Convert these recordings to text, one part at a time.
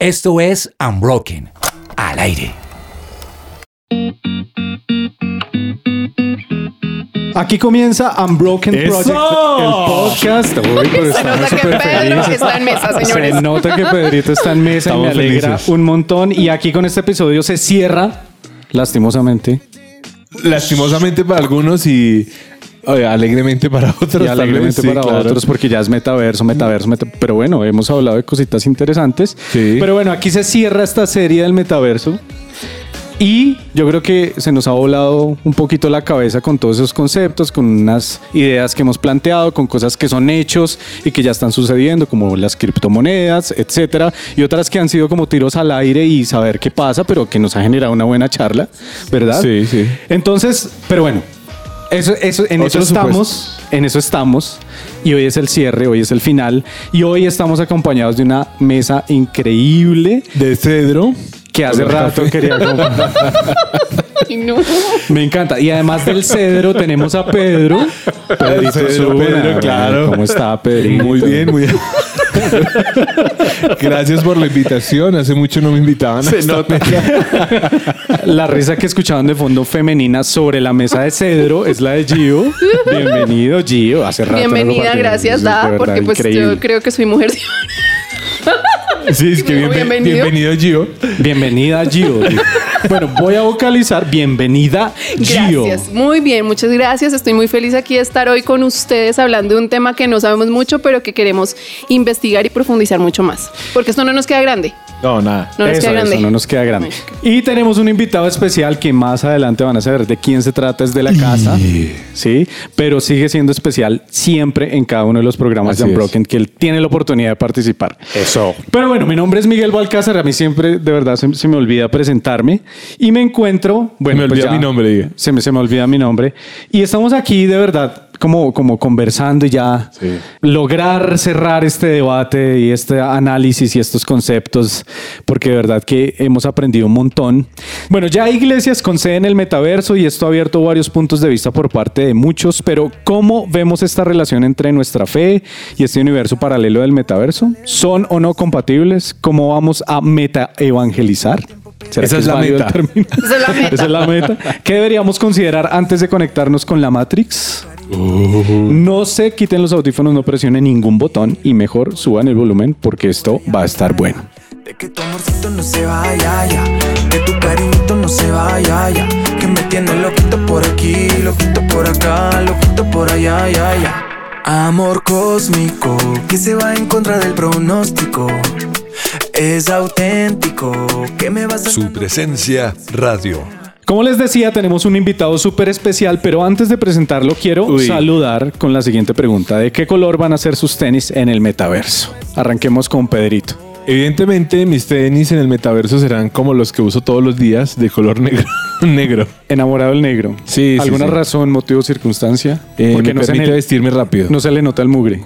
Esto es Unbroken. Al aire. Aquí comienza Unbroken ¡Eso! Project, el podcast. Uy, pero Se nota que Pedro está en mesa, señores. Se nota que Pedrito está en mesa y me alegra felices. un montón. Y aquí con este episodio se cierra, lastimosamente, Lastimosamente para algunos y oye, alegremente para otros. y alegremente sí, para claro. otros porque ya es metaverso, metaverso, meta- pero bueno, hemos hablado de cositas interesantes. Sí. Pero bueno, aquí se cierra esta serie del metaverso. Y yo creo que se nos ha volado un poquito la cabeza con todos esos conceptos, con unas ideas que hemos planteado, con cosas que son hechos y que ya están sucediendo, como las criptomonedas, etcétera, y otras que han sido como tiros al aire y saber qué pasa, pero que nos ha generado una buena charla, ¿verdad? Sí, sí. Entonces, pero bueno, eso, eso, en eso estamos, en eso estamos. Y hoy es el cierre, hoy es el final. Y hoy estamos acompañados de una mesa increíble De cedro. Que hace rato quería comprar. Ay, no. Me encanta. Y además del cedro tenemos a Pedro. Pedrito Cedro, Zuna. Pedro, claro. ¿Cómo está, Pedrito? Muy bien, muy bien. Gracias por la invitación. Hace mucho no me invitaban. a esta mesa. La risa que escuchaban de fondo femenina sobre la mesa de cedro es la de Gio. Bienvenido, Gio. Hace rato Bienvenida, gracias, de Da, porque pues increíble. yo creo que soy mujer. Sí, es que bien- Bienvenido. bienvenido, Gio. Bienvenida, Gio. bueno, voy a vocalizar. Bienvenida, Gio. Gracias, muy bien, muchas gracias. Estoy muy feliz aquí de estar hoy con ustedes hablando de un tema que no sabemos mucho, pero que queremos investigar y profundizar mucho más. Porque esto no nos queda grande. No, nada. No nos eso, queda grande. eso, no nos queda grande. Y tenemos un invitado especial que más adelante van a saber de quién se trata, es de la casa, sí, pero sigue siendo especial siempre en cada uno de los programas Así de es. Unbroken que él tiene la oportunidad de participar. Eso. Pero bueno, mi nombre es Miguel Balcázar, a mí siempre de verdad se, se me olvida presentarme y me encuentro, bueno, me pues olvida ya- mi nombre, diga. Se me, se me olvida mi nombre y estamos aquí de verdad como, como conversando y ya Sí. lograr cerrar este debate y este análisis y estos conceptos, porque de verdad que hemos aprendido un montón. Bueno, ya hay iglesias con sede en el metaverso y esto ha abierto varios puntos de vista por parte de muchos, pero ¿cómo vemos esta relación entre nuestra fe y este universo paralelo del metaverso? ¿Son o no compatibles? ¿Cómo vamos a meta evangelizar? ¿Será Esa que es la meta. Esa es la meta. Esa es la meta. ¿Qué deberíamos considerar antes de conectarnos con la Matrix? No se quiten los audífonos, no presionen ningún botón y mejor suban el volumen porque esto va a estar bueno. De que tu amorcito no se vaya ya, que tu cariñito no se vaya ya, que me tiene loquito por aquí, loquito por acá, loquito por allá, ya, ya. Amor cósmico que se va en contra del pronóstico, es auténtico que me vas a Su presencia radio. Como les decía, tenemos un invitado súper especial, pero antes de presentarlo quiero Uy. saludar con la siguiente pregunta. ¿De qué color van a ser sus tenis en el metaverso? Arranquemos con Pedrito. Evidentemente, mis tenis en el metaverso serán como los que uso todos los días, de color negro. negro. Enamorado del negro. Sí, sí, ¿Alguna sí. razón, motivo, circunstancia? Eh, me no se, permite vestirme rápido. no se le nota el mugre.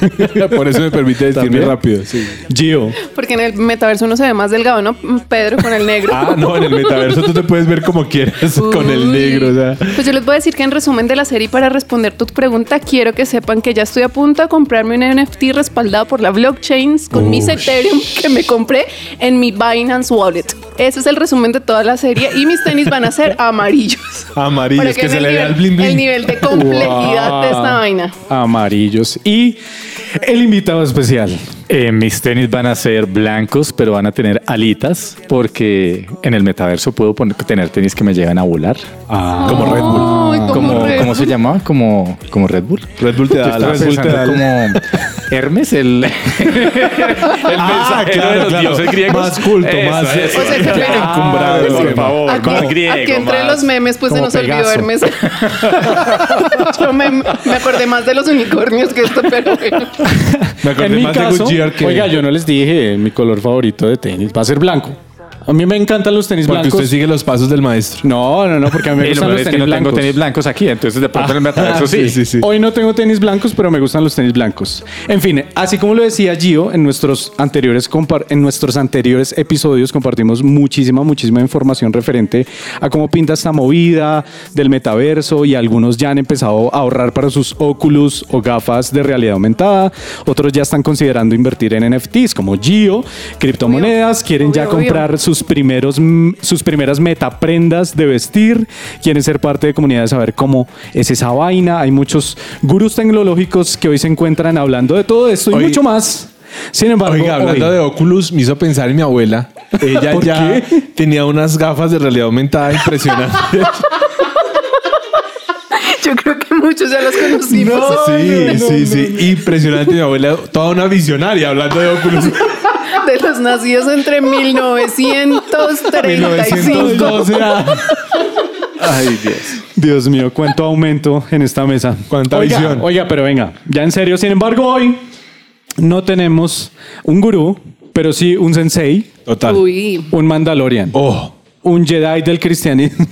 Por eso me permite vestirme ¿También? rápido. sí. Gio. Porque en el metaverso uno se ve más delgado, ¿no? Pedro con el negro. Ah, no, en el metaverso tú te puedes ver como quieras con el Uy. negro. O sea. Pues yo les voy a decir que en resumen de la serie, para responder tu pregunta, quiero que sepan que ya estoy a punto de comprarme un NFT respaldado por la blockchain con mis Ethereum que me compré en mi Binance Wallet. Ese es el resumen de toda la serie y mis tenis van a ser amarillos. Amarillos, Para que, se le vea el bling bling. El nivel de complejidad de esta vaina. Amarillos. Y el invitado especial. Eh, mis tenis van a ser blancos, pero van a tener alitas, porque en el metaverso puedo poner- tener tenis que me llegan a volar. Ah, Como Red Bull. Ay, como Como, Red ¿Cómo se Bull. llama? Como, como Red Bull. Red Bull te da la Red Bull te da como Hermes, el, el Ah, claro, de los claro. dioses griegos. Más culto, Eso, más- eso. O sea, que pero- encumbrado, por favor, Aquí, más griego. aquí entre más- los memes, pues se nos olvidó. Hermes. Yo me, me acordé más de los unicornios que esto, pero bueno. Me acordé en mi más de caso, Goodyear que... oiga, yo no les dije mi color favorito de tenis va a ser blanco. A mí me encantan los tenis Porque blancos. usted sigue los pasos del maestro. No, no, no, porque a mí me gustan los es que tenis no tengo blancos. tenis blancos aquí, entonces de pronto el metaverso Ah, sí. sí, sí. Hoy no tengo tenis blancos, pero me gustan los tenis blancos. En fin, así como lo decía Gio, en nuestros anteriores, en nuestros anteriores episodios compartimos muchísima, muchísima información referente a cómo pinta esta movida del metaverso y algunos ya han empezado a ahorrar para sus Oculus o gafas de realidad aumentada. Otros ya están considerando invertir en NFTs como Gio, criptomonedas, quieren ya Obvio, obvio. comprar sus primeros sus primeras metaprendas de vestir, quieren ser parte de comunidades, saber cómo es esa vaina. Hay muchos gurús tecnológicos que hoy se encuentran hablando de todo esto y mucho más. Sin embargo, Oiga, hablando hoy- de Oculus, me hizo pensar en mi abuela. Ella ¿Por ya qué? tenía unas gafas de realidad aumentada impresionantes. Yo creo que muchos ya los conocimos. sí, sí, sí. Impresionante mi abuela. Toda una visionaria hablando de Oculus. De los nacidos entre 1935. 1912. ah. Ay, Dios. Dios mío, cuánto aumento en esta mesa. Cuánta oiga, visión. Oiga, pero venga, ya en serio. Sin embargo, hoy no tenemos un gurú, pero sí un sensei, Total. Uy, un Mandalorian, Oh. Un Jedi del cristianismo.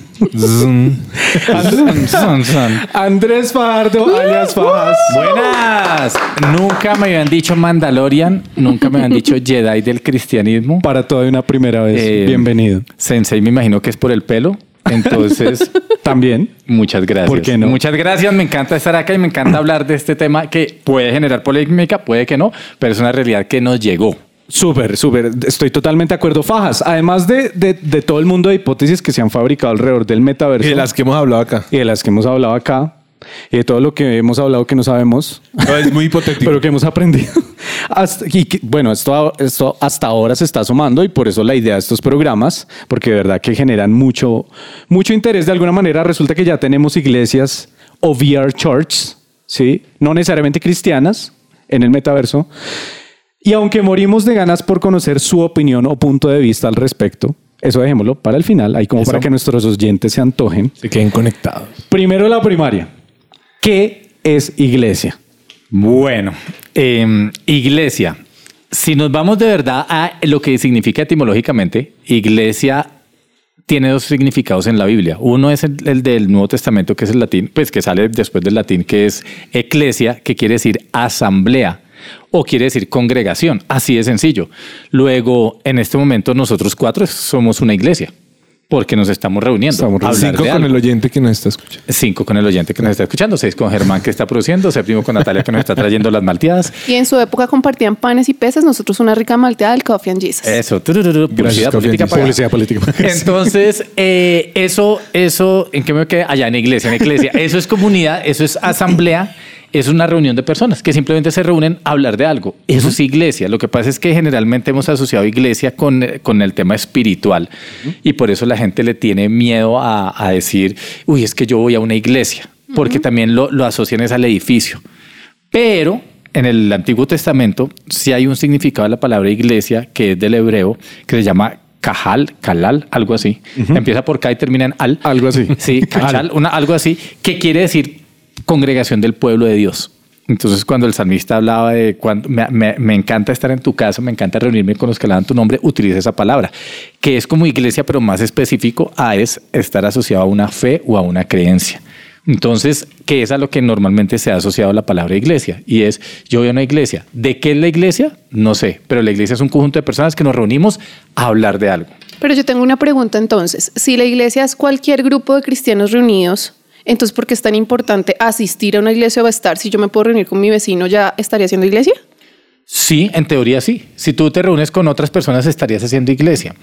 Andrés Fajardo, alias Fajas. Buenas. Nunca me habían dicho Mandalorian, nunca me habían dicho Jedi del cristianismo. Para toda una primera vez. Eh, Bienvenido. Sensei me imagino que es por el pelo. Entonces, También. muchas gracias. ¿Por qué no? Muchas gracias, me encanta estar acá y me encanta hablar de este tema que puede generar polémica, puede que no, pero es una realidad que nos llegó. Súper, súper. Estoy totalmente de acuerdo. Fajas, además de, de- de todo el mundo de hipótesis que se han fabricado alrededor del metaverso Y de las que hemos hablado acá. y de las que hemos hablado acá y de todo lo que hemos hablado que no sabemos, No, es muy hipotético. pero que hemos aprendido. Hasta, y que, bueno, esto, esto hasta ahora se está sumando y por eso la idea de estos programas, porque de verdad que generan mucho, mucho interés. De alguna manera resulta que ya tenemos iglesias o VR churches, ¿sí? no necesariamente cristianas en el metaverso. Y aunque morimos de ganas por conocer su opinión o punto de vista al respecto, eso dejémoslo para el final, ahí como para que nuestros oyentes se antojen. Se queden conectados. Primero la primaria. ¿Qué es iglesia? Bueno, eh, iglesia. Si nos vamos de verdad a lo que significa etimológicamente, iglesia tiene dos significados en la Biblia. Uno es el, el del Nuevo Testamento, que es el latín, pues que sale después del latín, que es eclesia, que quiere decir asamblea o quiere decir congregación. Así de sencillo. Luego, en este momento, nosotros cuatro somos una iglesia. Porque nos estamos reuniendo. Estamos hablar Cinco con algo. el oyente que nos está escuchando. Cinco con el oyente que nos está escuchando, seis con Germán que está produciendo, séptimo con Natalia que nos está trayendo las malteadas. y en su época compartían panes y peces, nosotros una rica malteada del Coffee and Jesus. Eso, turururu, publicidad Coffee política. Publicidad política. Entonces, eh, eso, eso, ¿en qué me quedé? Allá en iglesia, en iglesia. Eso es comunidad, eso es asamblea, es una reunión de personas que simplemente se reúnen a hablar de algo. Eso es iglesia. Lo que pasa es que generalmente hemos asociado iglesia con, con el tema espiritual y por eso la gente le tiene miedo a, a decir, uy, es que yo voy a una iglesia, porque también lo, lo asocian es al edificio. Pero en el Antiguo Testamento sí hay un significado de la palabra iglesia que es del hebreo que se llama Cajal, Kalal, algo así. Empieza por K y termina en al. Algo así. Sí, Cachal, una, algo así, que quiere decir congregación del pueblo de Dios. Entonces, cuando el salmista hablaba de cuando me, encanta estar en tu casa, me encanta reunirme con los que alaban tu nombre, utiliza esa palabra, que es como iglesia, pero más específico a es estar asociado a una fe o a una creencia. Entonces, ¿qué es a lo que normalmente se ha asociado la palabra iglesia? Y es, yo voy a una iglesia. ¿De qué es la iglesia? No sé, pero la iglesia es un conjunto de personas que nos reunimos a hablar de algo. Pero yo tengo una pregunta entonces. Si la iglesia es cualquier grupo de cristianos reunidos, entonces ¿por qué es tan importante asistir a una iglesia o estar? Si yo me puedo reunir con mi vecino, ¿ya estaría haciendo iglesia? Sí, en teoría sí. Si tú te reúnes con otras personas, estarías haciendo iglesia.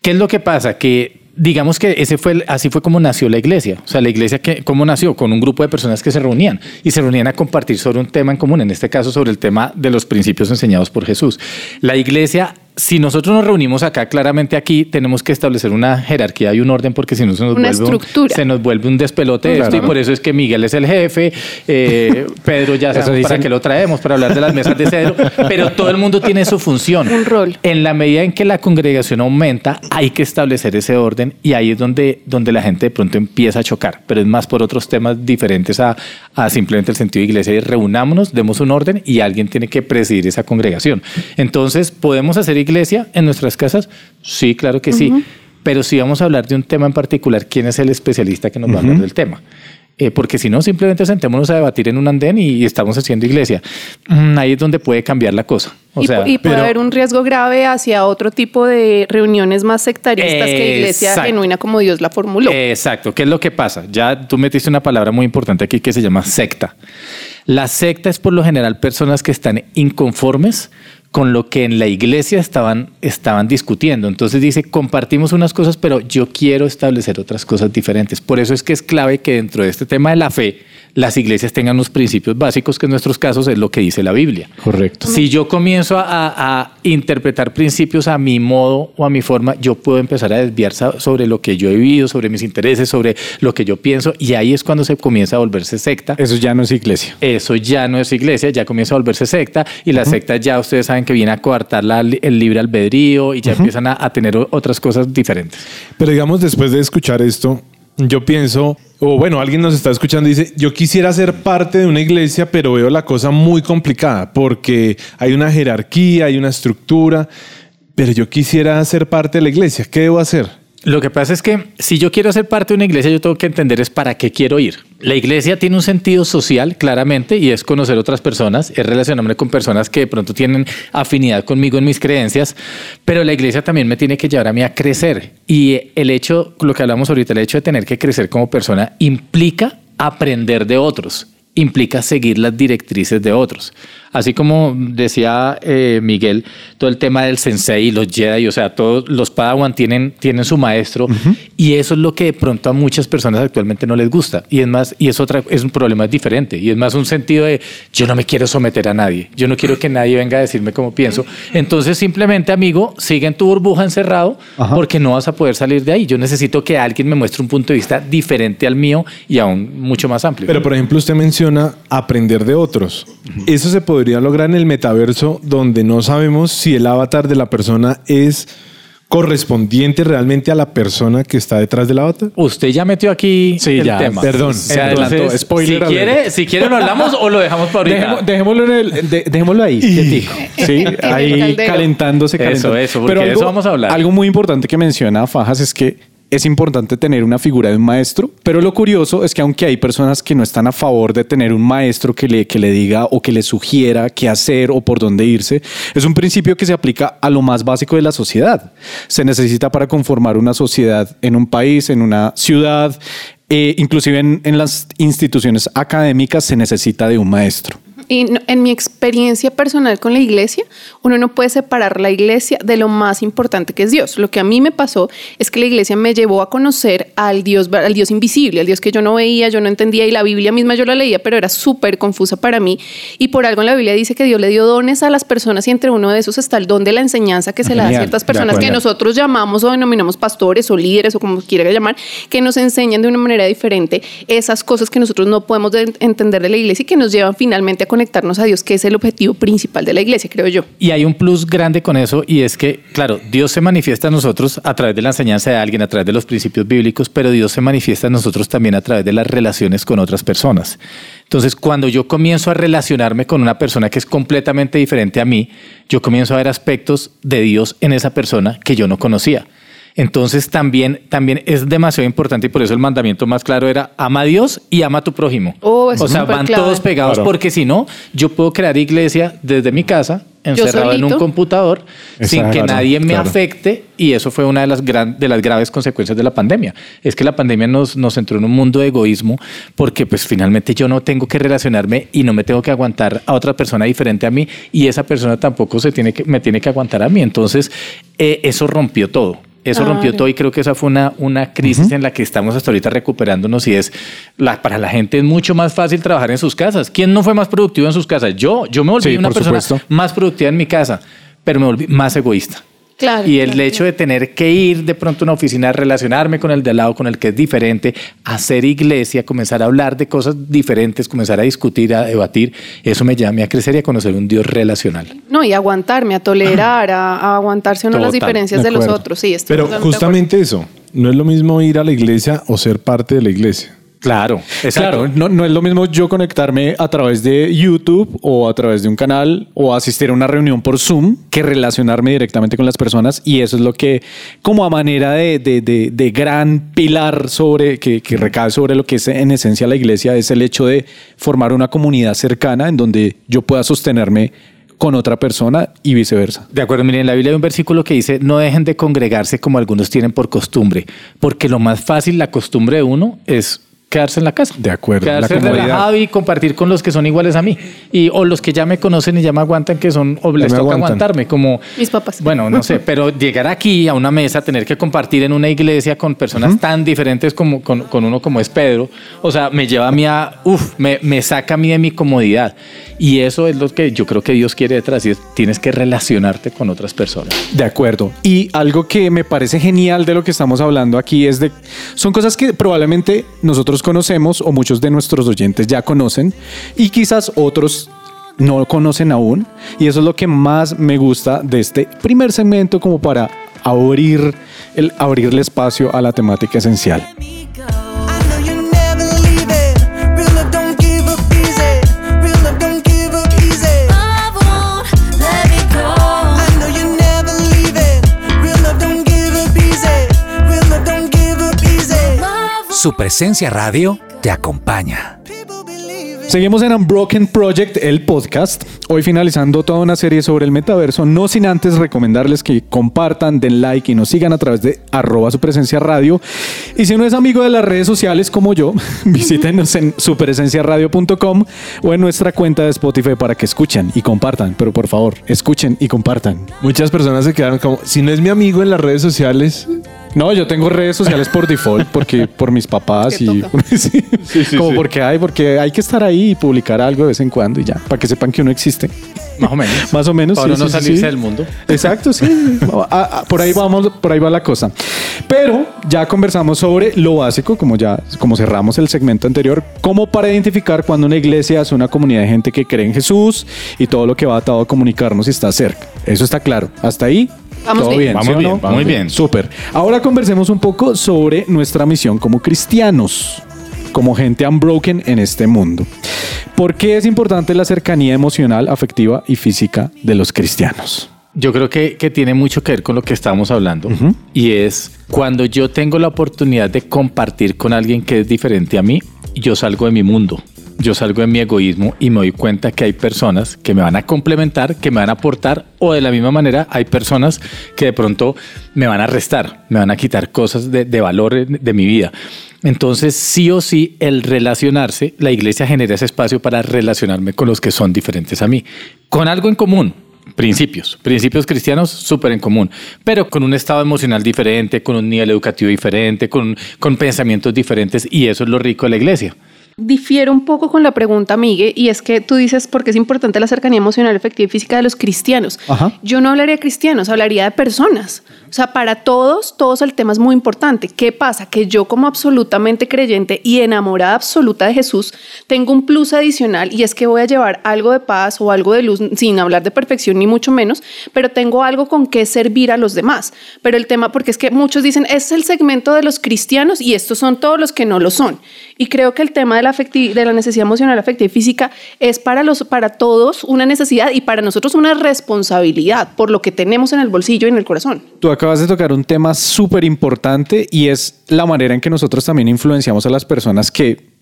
¿Qué es lo que pasa? Que digamos que ese fue el- así fue como nació la iglesia. O sea, la iglesia que cómo nació con un grupo de personas que se reunían y se reunían a compartir sobre un tema en común, en este caso sobre el tema de los principios enseñados por Jesús. La iglesia si nosotros nos reunimos acá, claramente aquí tenemos que establecer una jerarquía y un orden porque si no se nos, Una vuelve, un, se nos vuelve un despelote de esto y por eso es que Miguel es el jefe, eh, Pedro ya sabemos para qué lo traemos, para hablar de las mesas de cedro, pero todo el mundo tiene su función. Un rol. En la medida en que la congregación aumenta, hay que establecer ese orden y ahí es donde, donde la gente de pronto empieza a chocar, pero es más por otros temas diferentes a, a simplemente el sentido de iglesia. Y reunámonos, demos un orden y alguien tiene que presidir esa congregación. Entonces, podemos hacer iglesia en nuestras casas? Sí, claro que sí. Pero si vamos a hablar de un tema en particular, ¿quién es el especialista que nos va a hablar del tema? Eh, porque si no, simplemente sentémonos a debatir en un andén y, estamos haciendo iglesia. Mm, ahí es donde puede cambiar la cosa. O y, sea, y puede pero- haber un riesgo grave hacia otro tipo de reuniones más sectaristas que iglesia Exacto. genuina como Dios la formuló. Exacto. ¿Qué es lo que pasa? Ya tú metiste una palabra muy importante aquí que se llama secta. La secta es por lo general personas que están inconformes con lo que en la iglesia estaban, estaban discutiendo. Entonces dice, compartimos unas cosas, pero yo quiero establecer otras cosas diferentes. Por eso es que es clave que dentro de este tema de la fe, las iglesias tengan unos principios básicos, que en nuestros casos es lo que dice la Biblia. Correcto. Si yo comienzo a, interpretar principios a mi modo o a mi forma, yo puedo empezar a desviar sobre lo que yo he vivido, sobre mis intereses, sobre lo que yo pienso, y ahí es cuando se comienza a volverse secta. Eso ya no es iglesia. Eso ya no es iglesia, ya comienza a volverse secta, y la secta ya ustedes saben que viene a coartar la- el libre albedrío y ya empiezan a, a tener otras cosas diferentes. Pero digamos, después de escuchar esto, yo pienso, o bueno, alguien nos está escuchando y dice, yo quisiera ser parte de una iglesia, pero veo la cosa muy complicada porque hay una jerarquía, hay una estructura, pero yo quisiera ser parte de la iglesia. ¿Qué debo hacer? Lo que pasa es que si yo quiero ser parte de una iglesia, yo tengo que entender es para qué quiero ir. La iglesia tiene un sentido social, claramente, y es conocer otras personas, es relacionarme con personas que de pronto tienen afinidad conmigo en mis creencias, pero la iglesia también me tiene que llevar a mí a crecer. Y el hecho, lo que hablamos ahorita, el hecho de tener que crecer como persona implica aprender de otros, implica seguir las directrices de otros. Así como decía eh, Miguel, todo el tema del sensei y los Jedi, o sea, todos los Padawan tienen, tienen su maestro y eso es lo que de pronto a muchas personas actualmente no les gusta. Y es más, y es otra, es un problema diferente y es más un sentido de yo no me quiero someter a nadie, yo no quiero que nadie venga a decirme cómo pienso. Entonces simplemente, amigo, sigue en tu burbuja encerrado porque no vas a poder salir de ahí. Yo necesito que alguien me muestre un punto de vista diferente al mío y aún mucho más amplio. Pero por ejemplo, usted menciona aprender de otros. Eso se podría lograr en el metaverso donde no sabemos si el avatar de la persona es correspondiente realmente a la persona que está detrás del avatar. Usted ya metió aquí Sí, el ya, tema. perdón, Se adelantó. Spoiler si quiere, si quiere lo hablamos o lo dejamos para ahorita. Dejemo- dejémoslo, en el- de- dejémoslo ahí, quietico. Sí, ahí calentándose, Eso, eso, porque de eso vamos a hablar. Algo muy importante que menciona Fajas es que es importante tener una figura de un maestro, pero lo curioso es que aunque hay personas que no están a favor de tener un maestro que le, que le diga o que le sugiera qué hacer o por dónde irse, es un principio que se aplica a lo más básico de la sociedad. Se necesita para conformar una sociedad en un país, en una ciudad, eh, inclusive en, en las instituciones académicas se necesita de un maestro. Y no- en mi experiencia personal con la iglesia, uno no puede separar la iglesia de lo más importante que es Dios. Lo que a mí me pasó es que la iglesia me llevó a conocer al Dios, al Dios invisible, al Dios que yo no veía, yo no entendía y la Biblia misma yo la leía, pero era súper confusa para mí. Y por algo en la Biblia dice que Dios le dio dones a las personas y entre uno de esos está el don de la enseñanza que se le da a ciertas personas que nosotros llamamos o denominamos pastores o líderes o como quiera llamar, que nos enseñan de una manera diferente esas cosas que nosotros no podemos de- entender de la iglesia y que nos llevan finalmente conectarnos a Dios, que es el objetivo principal de la iglesia, creo yo. Y hay un plus grande con eso y es que, claro, Dios se manifiesta a nosotros a través de la enseñanza de alguien, a través de los principios bíblicos, pero Dios se manifiesta a nosotros también a través de las relaciones con otras personas. Entonces, cuando yo comienzo a relacionarme con una persona que es completamente diferente a mí, yo comienzo a ver aspectos de Dios en esa persona que yo no conocía. Entonces también, también es demasiado importante y por eso el mandamiento más claro era ama a Dios y ama a tu prójimo. Oh, o sea, van clave. todos pegados Claro. porque si no, yo puedo crear iglesia desde mi casa, encerrado en un computador, sin que nadie me claro. afecte y eso fue una de las, gran- de las graves consecuencias de la pandemia. Es que la pandemia nos, nos entró en un mundo de egoísmo porque pues finalmente yo no tengo que relacionarme y no me tengo que aguantar a otra persona diferente a mí y esa persona tampoco se tiene que, me tiene que aguantar a mí. Entonces, eh, eso rompió todo. Eso rompió todo y creo que esa fue una, una crisis en la que estamos hasta ahorita recuperándonos y es, la, para la gente es mucho más fácil trabajar en sus casas. ¿Quién no fue más productivo en sus casas? Yo, yo me volví Sí, una persona supuesto. más productiva en mi casa, pero me volví más egoísta. Claro. Y el claro, hecho de tener que ir de pronto a una oficina, relacionarme con el de al lado, con el que es diferente, hacer iglesia, comenzar a hablar de cosas diferentes, comenzar a discutir, a debatir, eso me lleva a crecer y a conocer un Dios relacional. No, y aguantarme, a tolerar, a, a aguantarse uno las Total, diferencias de de, los otros. Sí, estoy Pero justamente eso, no es lo mismo ir a la iglesia o ser parte de la iglesia. Claro, Claro, no, no es lo mismo yo conectarme a través de YouTube o a través de un canal o asistir a una reunión por Zoom que relacionarme directamente con las personas y eso es lo que como a manera de, de- de- de gran pilar sobre que, que recae sobre lo que es en esencia la iglesia es el hecho de formar una comunidad cercana en donde yo pueda sostenerme con otra persona y viceversa. De acuerdo, miren, en la Biblia hay un versículo que dice, no dejen de congregarse como algunos tienen por costumbre, porque lo más fácil, la costumbre de uno es quedarse en la casa. De acuerdo, la Quedarse comodidad. relajado y compartir con los que son iguales a mí. Y, o los que ya me conocen y ya me aguantan, que son, o les toca aguantarme, como... Mis papás. Bueno, no sé, pero llegar aquí a una mesa, tener que compartir en una iglesia con personas tan diferentes como con, con uno como es Pedro, o sea, me lleva a mí a, uff, me, me saca a mí de mi comodidad. Y eso es lo que yo creo que Dios quiere detrás, y es, tienes que relacionarte con otras personas. De acuerdo. Y algo que me parece genial de lo que estamos hablando aquí es de, son cosas que probablemente nosotros conocemos o muchos de nuestros oyentes ya conocen y quizás otros no conocen aún. Y eso es lo que más me gusta de este primer segmento como para abrir el abrirle espacio a la temática esencial. Su presencia radio te acompaña. Seguimos en Unbroken Project, el podcast. Hoy finalizando toda una serie sobre el metaverso, no sin antes recomendarles que compartan, den like y nos sigan a través de arroba su presencia radio. Y si no es amigo de las redes sociales como yo, visítenos en supresenciaradio.com o en nuestra cuenta de Spotify para que escuchen y compartan. Pero por favor, escuchen y compartan. Muchas personas se quedaron como, si no es mi amigo en las redes sociales, No, yo tengo redes sociales por default, porque por mis papás y. Sí, como porque hay, porque hay que estar ahí y publicar algo de vez en cuando y ya, para que sepan que uno existe. Más o menos. Más o menos. Para sí, no salirse sí. del mundo. Exacto, sí. Por ahí vamos, por ahí va la cosa. Pero ya conversamos sobre lo básico, como ya, como cerramos el segmento anterior, como para identificar cuando una iglesia es una comunidad de gente que cree en Jesús y todo lo que va atado a comunicarnos y está cerca. Eso está claro. Hasta ahí. Vamos todo bien. bien. Vamos ¿sí o bien, no? vamos bien. Súper. Ahora conversemos un poco sobre nuestra misión como cristianos, como gente unbroken en este mundo. ¿Por qué es importante la cercanía emocional, afectiva y física de los cristianos? Yo creo que, que tiene mucho que ver con lo que estábamos hablando y es cuando yo tengo la oportunidad de compartir con alguien que es diferente a mí, yo salgo de mi mundo, yo salgo de mi egoísmo y me doy cuenta que hay personas que me van a complementar, que me van a aportar o de la misma manera hay personas que de pronto me van a restar, me van a quitar cosas de, valor de mi vida. Entonces, sí o sí, el relacionarse, la iglesia genera ese espacio para relacionarme con los que son diferentes a mí, con algo en común, principios, principios cristianos súper en común, pero con un estado emocional diferente, con un nivel educativo diferente, con, con pensamientos diferentes y eso es lo rico de la iglesia. Difiero un poco con la pregunta, Migue, y es que tú dices por qué es importante la cercanía emocional, efectiva y física de los cristianos. Ajá. Yo no hablaría de cristianos, hablaría de personas. O sea, para todos, todos el tema es muy importante. ¿Qué pasa? Que yo como absolutamente creyente y enamorada absoluta de Jesús, tengo un plus adicional y es que voy a llevar algo de paz o algo de luz, sin hablar de perfección ni mucho menos, pero tengo algo con que servir a los demás. Pero el tema, porque es que muchos dicen, es el segmento de los cristianos y estos son todos los que no lo son. Y creo que el tema de la, de la necesidad emocional, afectiva y física es para, los, para todos una necesidad y para nosotros una responsabilidad por lo que tenemos en el bolsillo y en el corazón. Tú acabas de tocar un tema súper importante y es la manera en que nosotros también influenciamos a las personas que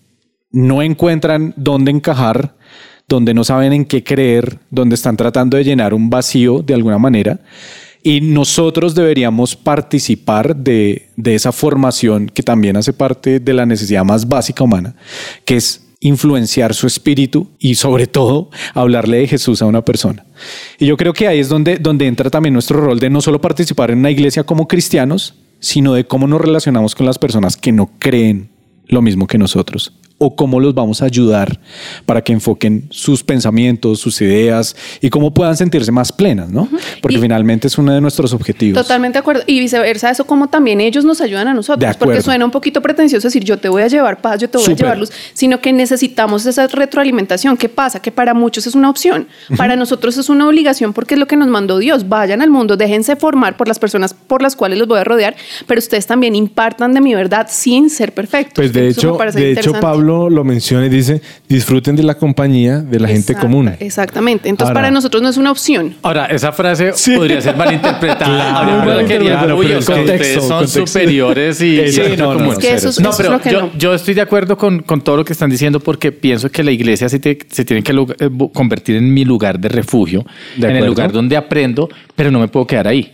no encuentran dónde encajar, donde no saben en qué creer, donde están tratando de llenar un vacío de alguna manera. Y nosotros deberíamos participar de, de esa formación que también hace parte de la necesidad más básica humana, que es influenciar su espíritu y sobre todo hablarle de Jesús a una persona. Y yo creo que ahí es donde, donde entra también nuestro rol de no solo participar en una iglesia como cristianos, sino de cómo nos relacionamos con las personas que no creen lo mismo que nosotros o cómo los vamos a ayudar para que enfoquen sus pensamientos, sus ideas y cómo puedan sentirse más plenas, ¿no? Porque Y- finalmente es uno de nuestros objetivos. Totalmente de acuerdo. Y viceversa, eso como también ellos nos ayudan a De nosotros. acuerdo. Porque suena un poquito pretencioso decir yo te voy a llevar paz, yo te voy a llevar luz, sino que necesitamos esa retroalimentación. ¿Qué pasa? Que para muchos es una opción. Para nosotros es una obligación porque es lo que nos mandó Dios. Vayan al mundo, déjense formar por las personas por las cuales los voy a rodear, pero ustedes también impartan de mi verdad sin ser perfectos. Pues de hecho, de hecho interesante. Pablo lo menciona y dice, disfruten de la compañía de la gente Exacto, común. Exactamente. Entonces, Ahora- para nosotros no es una opción. Ahora, esa frase podría ser malinterpretada. Claro, Ahora, malinterpretada, uy, pero o sea, el ustedes contexto, son contexto. superiores y Sí, no, no, no, Que eso es- No, eso es pero lo que yo, no. yo estoy de acuerdo con, con todo lo que están diciendo porque pienso que la iglesia sí te- se tiene que lu- eh, convertir en mi lugar de refugio, De en el lugar donde aprendo, pero no me puedo quedar ahí.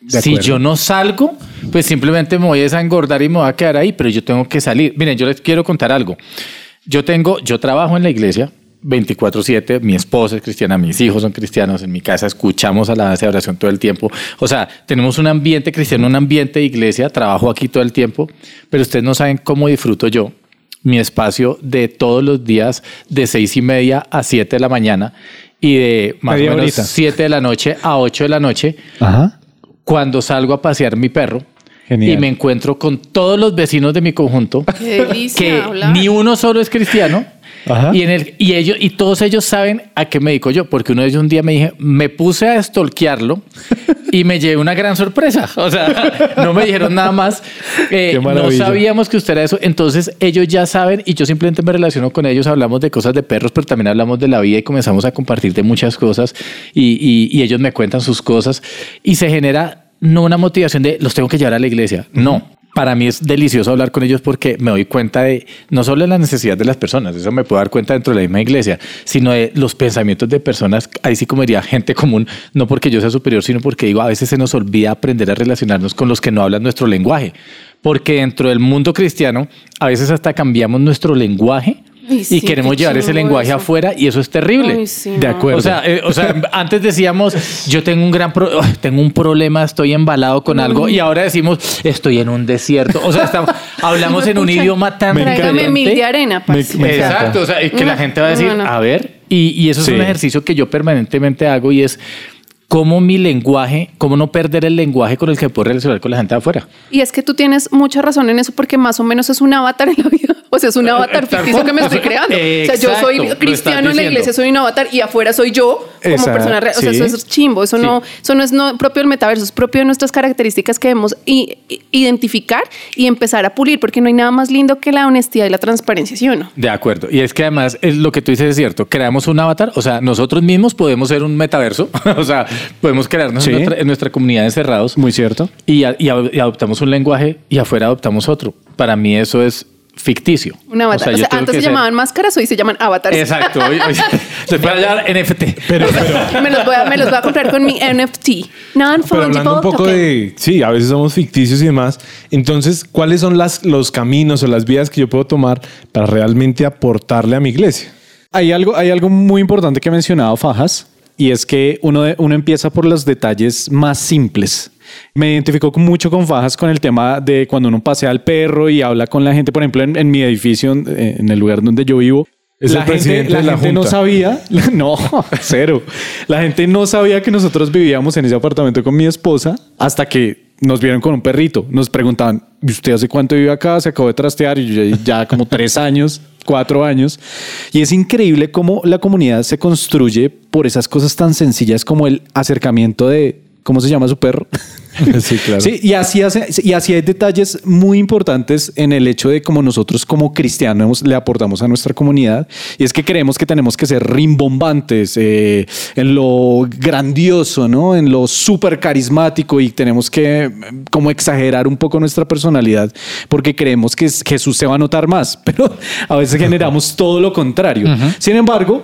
De Si yo no salgo, pues simplemente me voy a engordar y me voy a quedar ahí, pero yo tengo que salir. Miren, yo les quiero contar algo. Yo tengo, yo trabajo en la iglesia 24/7, mi esposa es cristiana, mis hijos son cristianos, en mi casa escuchamos a la oración todo el tiempo. O sea, tenemos un ambiente cristiano, un ambiente de iglesia, trabajo aquí todo el tiempo, pero ustedes no saben cómo disfruto yo mi espacio de todos los días de seis y media a 7 de la mañana y de más Media o menos horita. 7 de la noche a 8 de la noche Ajá. Cuando salgo a pasear mi perro Genial. y me encuentro con todos los vecinos de mi conjunto Qué delicia que hablar. ni uno solo es cristiano Ajá. y en el y ellos y todos ellos saben a qué me dedico yo porque uno de ellos un día me dije me puse a stalkearlo y me llevé una gran sorpresa. O sea no me dijeron nada más. Eh, no sabíamos que usted era eso. Entonces ellos ya saben y yo simplemente me relaciono con ellos hablamos de cosas de perros pero también hablamos de la vida y comenzamos a compartir de muchas cosas y, y- y ellos me cuentan sus cosas y se genera no una motivación de los tengo que llevar a la iglesia. No para mí es delicioso hablar con ellos porque me doy cuenta de no solo de la necesidad de las personas, eso me puedo dar cuenta dentro de la misma iglesia, sino de los pensamientos de personas, ahí sí como diría gente común, no porque yo sea superior, sino porque digo, a veces se nos olvida aprender a relacionarnos con los que no hablan nuestro lenguaje, porque dentro del mundo cristiano a veces hasta cambiamos nuestro lenguaje Ay, sí, y queremos llevar ese lenguaje eso. afuera y eso es terrible. Ay, sí, De acuerdo. O sea, eh, o sea, antes decíamos, yo tengo un gran pro- tengo un problema, estoy embalado con algo, y ahora decimos, estoy en un desierto. O sea, estamos, hablamos en un Pucha, idioma tan Tráigame mil de arena. Me-. Exacto, o sea, y que la gente va a decir, no, no. a ver, y, y eso Sí. es un ejercicio que yo permanentemente hago y es cómo mi lenguaje, cómo no perder el lenguaje con el que puedo relacionar con la gente de afuera. Y es que tú tienes mucha razón en eso porque más o menos es un avatar en la vida. O sea, es un avatar Tal ficticio que me estoy creando. o sea, yo soy cristiano en la iglesia, soy un avatar y afuera soy yo como Exacto, persona real. O sea, sí. eso es chimbo. Eso, no, eso no es no propio del metaverso, es propio de nuestras características que debemos identificar y empezar a pulir porque no hay nada más lindo que la honestidad y la transparencia, ¿sí o no? De acuerdo. Y es que además es lo que tú dices es cierto. Creamos un avatar, o sea, nosotros mismos podemos ser un metaverso, o sea, podemos crearnos Sí. en, nuestra, en nuestra comunidad encerrados Muy cierto. y, a- y a- y adoptamos un lenguaje y afuera adoptamos otro. Para mí eso es ficticio. Un avatar. O sea, yo tengo antes se ser- llamaban máscaras, hoy se llaman avatars. Exacto. Hoy, hoy, se puede llamar NFT. Pero, me, los voy a, me los voy a comprar con mi NFT. pero Non-fungible hablando un poco token. de, sí, a veces somos ficticios y demás. Entonces, ¿cuáles son las, los caminos o las vías que yo puedo tomar para realmente aportarle a mi iglesia? Hay algo, hay algo muy importante que ha mencionado Fajas y es que uno, de- uno empieza por los detalles más simples. Me identifico con- mucho con Fajas con el tema de cuando uno pasea al perro y habla con la gente, por ejemplo, en, en mi edificio, en, en el lugar donde yo vivo. Es la el gente, la de la gente no sabía, no, cero. La gente no sabía que nosotros vivíamos en ese apartamento con mi esposa hasta que nos vieron con un perrito. Nos preguntaban, ¿y usted hace cuánto vive acá? Se acabó de trastear y yo ya como tres años, cuatro años. Y es increíble cómo la comunidad se construye por esas cosas tan sencillas como el acercamiento de, ¿cómo se llama su perro? sí, claro. Sí, y así, hace, y así hay detalles muy importantes en el hecho de cómo nosotros como cristianos le aportamos a nuestra comunidad. Y es que creemos que tenemos que ser rimbombantes eh, en lo grandioso, ¿no? En lo súper carismático y tenemos que eh, como exagerar un poco nuestra personalidad porque creemos que es- Jesús se va a notar más, pero a veces generamos todo lo contrario. Sin embargo,